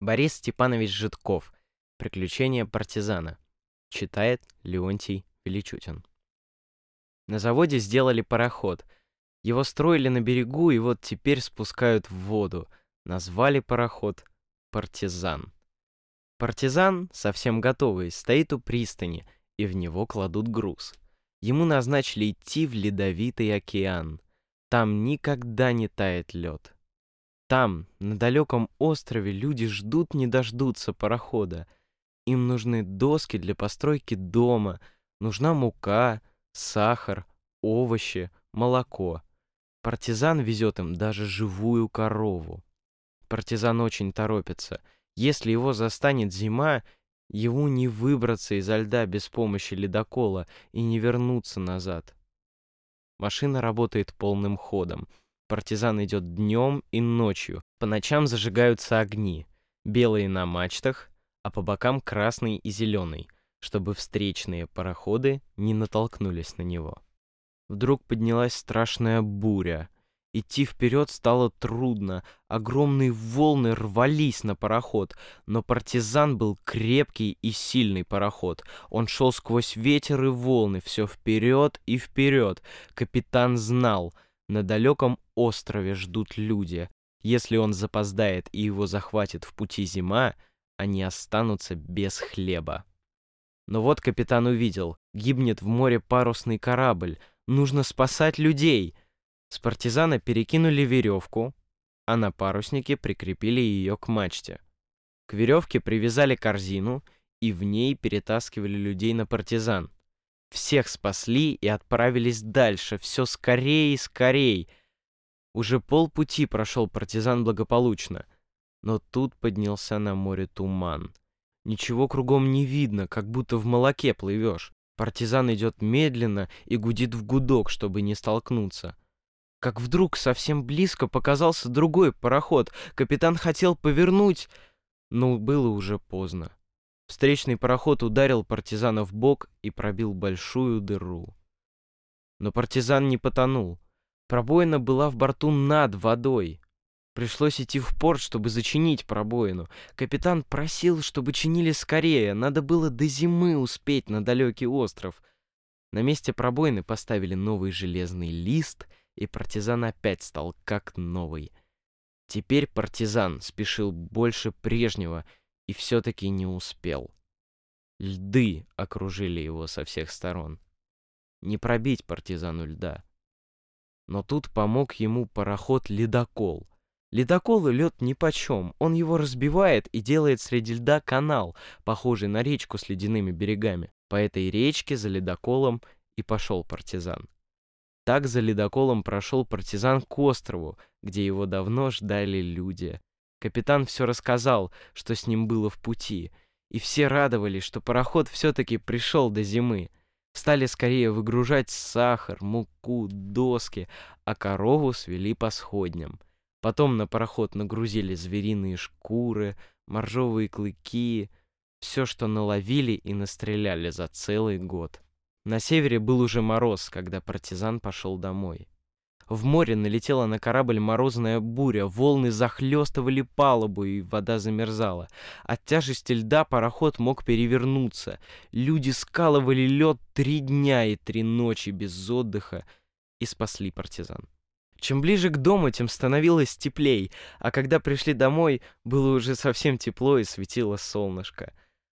Борис Степанович Житков. Приключения партизана. Читает Леонтий Величутин. На заводе сделали пароход. Его строили на берегу и вот теперь спускают в воду. Назвали пароход «Партизан». Партизан, совсем готовый, стоит у пристани, и в него кладут груз. Ему назначили идти в ледовитый океан. Там никогда не тает лед. Там, на далеком острове, люди ждут не дождутся парохода. Им нужны доски для постройки дома, нужна мука, сахар, овощи, молоко. Партизан везет им даже живую корову. Партизан очень торопится. Если его застанет зима, ему не выбраться изо льда без помощи ледокола и не вернуться назад. Машина работает полным ходом. Партизан идет днем и ночью. По ночам зажигаются огни. Белые на мачтах, а по бокам красный и зеленый, чтобы встречные пароходы не натолкнулись на него. Вдруг поднялась страшная буря. Идти вперед стало трудно. Огромные волны рвались на пароход, но партизан был крепкий и сильный пароход. Он шел сквозь ветер и волны, все вперед и вперед. Капитан знал, на далеком острове ждут люди. Если он запоздает и его захватит в пути зима, они останутся без хлеба. Но вот капитан увидел, гибнет в море парусный корабль, нужно спасать людей — с партизана перекинули веревку, а на паруснике прикрепили ее к мачте. К веревке привязали корзину и в ней перетаскивали людей на партизан. Всех спасли и отправились дальше, все скорее и скорее. Уже полпути прошел партизан благополучно, но тут поднялся на море туман. Ничего кругом не видно, как будто в молоке плывешь. Партизан идет медленно и гудит в гудок, чтобы не столкнуться как вдруг совсем близко показался другой пароход. Капитан хотел повернуть, но было уже поздно. Встречный пароход ударил партизана в бок и пробил большую дыру. Но партизан не потонул. Пробоина была в борту над водой. Пришлось идти в порт, чтобы зачинить пробоину. Капитан просил, чтобы чинили скорее. Надо было до зимы успеть на далекий остров. На месте пробоины поставили новый железный лист — и партизан опять стал как новый. Теперь партизан спешил больше прежнего и все-таки не успел. Льды окружили его со всех сторон. Не пробить партизану льда. Но тут помог ему пароход-ледокол. Ледокол и лед нипочем, он его разбивает и делает среди льда канал, похожий на речку с ледяными берегами. По этой речке за ледоколом и пошел партизан. Так за ледоколом прошел партизан к острову, где его давно ждали люди. Капитан все рассказал, что с ним было в пути, и все радовались, что пароход все-таки пришел до зимы. Стали скорее выгружать сахар, муку, доски, а корову свели по сходням. Потом на пароход нагрузили звериные шкуры, моржовые клыки, все, что наловили и настреляли за целый год. На севере был уже мороз, когда партизан пошел домой. В море налетела на корабль морозная буря, волны захлестывали палубу, и вода замерзала. От тяжести льда пароход мог перевернуться. Люди скалывали лед три дня и три ночи без отдыха и спасли партизан. Чем ближе к дому, тем становилось теплей, а когда пришли домой, было уже совсем тепло и светило солнышко.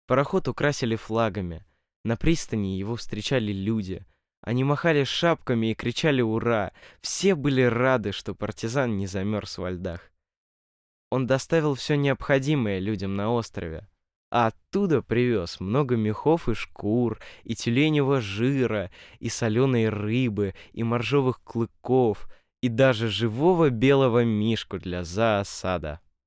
Пароход украсили флагами — на пристани его встречали люди. Они махали шапками и кричали «Ура!». Все были рады, что партизан не замерз во льдах. Он доставил все необходимое людям на острове. А оттуда привез много мехов и шкур, и тюленевого жира, и соленой рыбы, и моржовых клыков, и даже живого белого мишку для зоосада.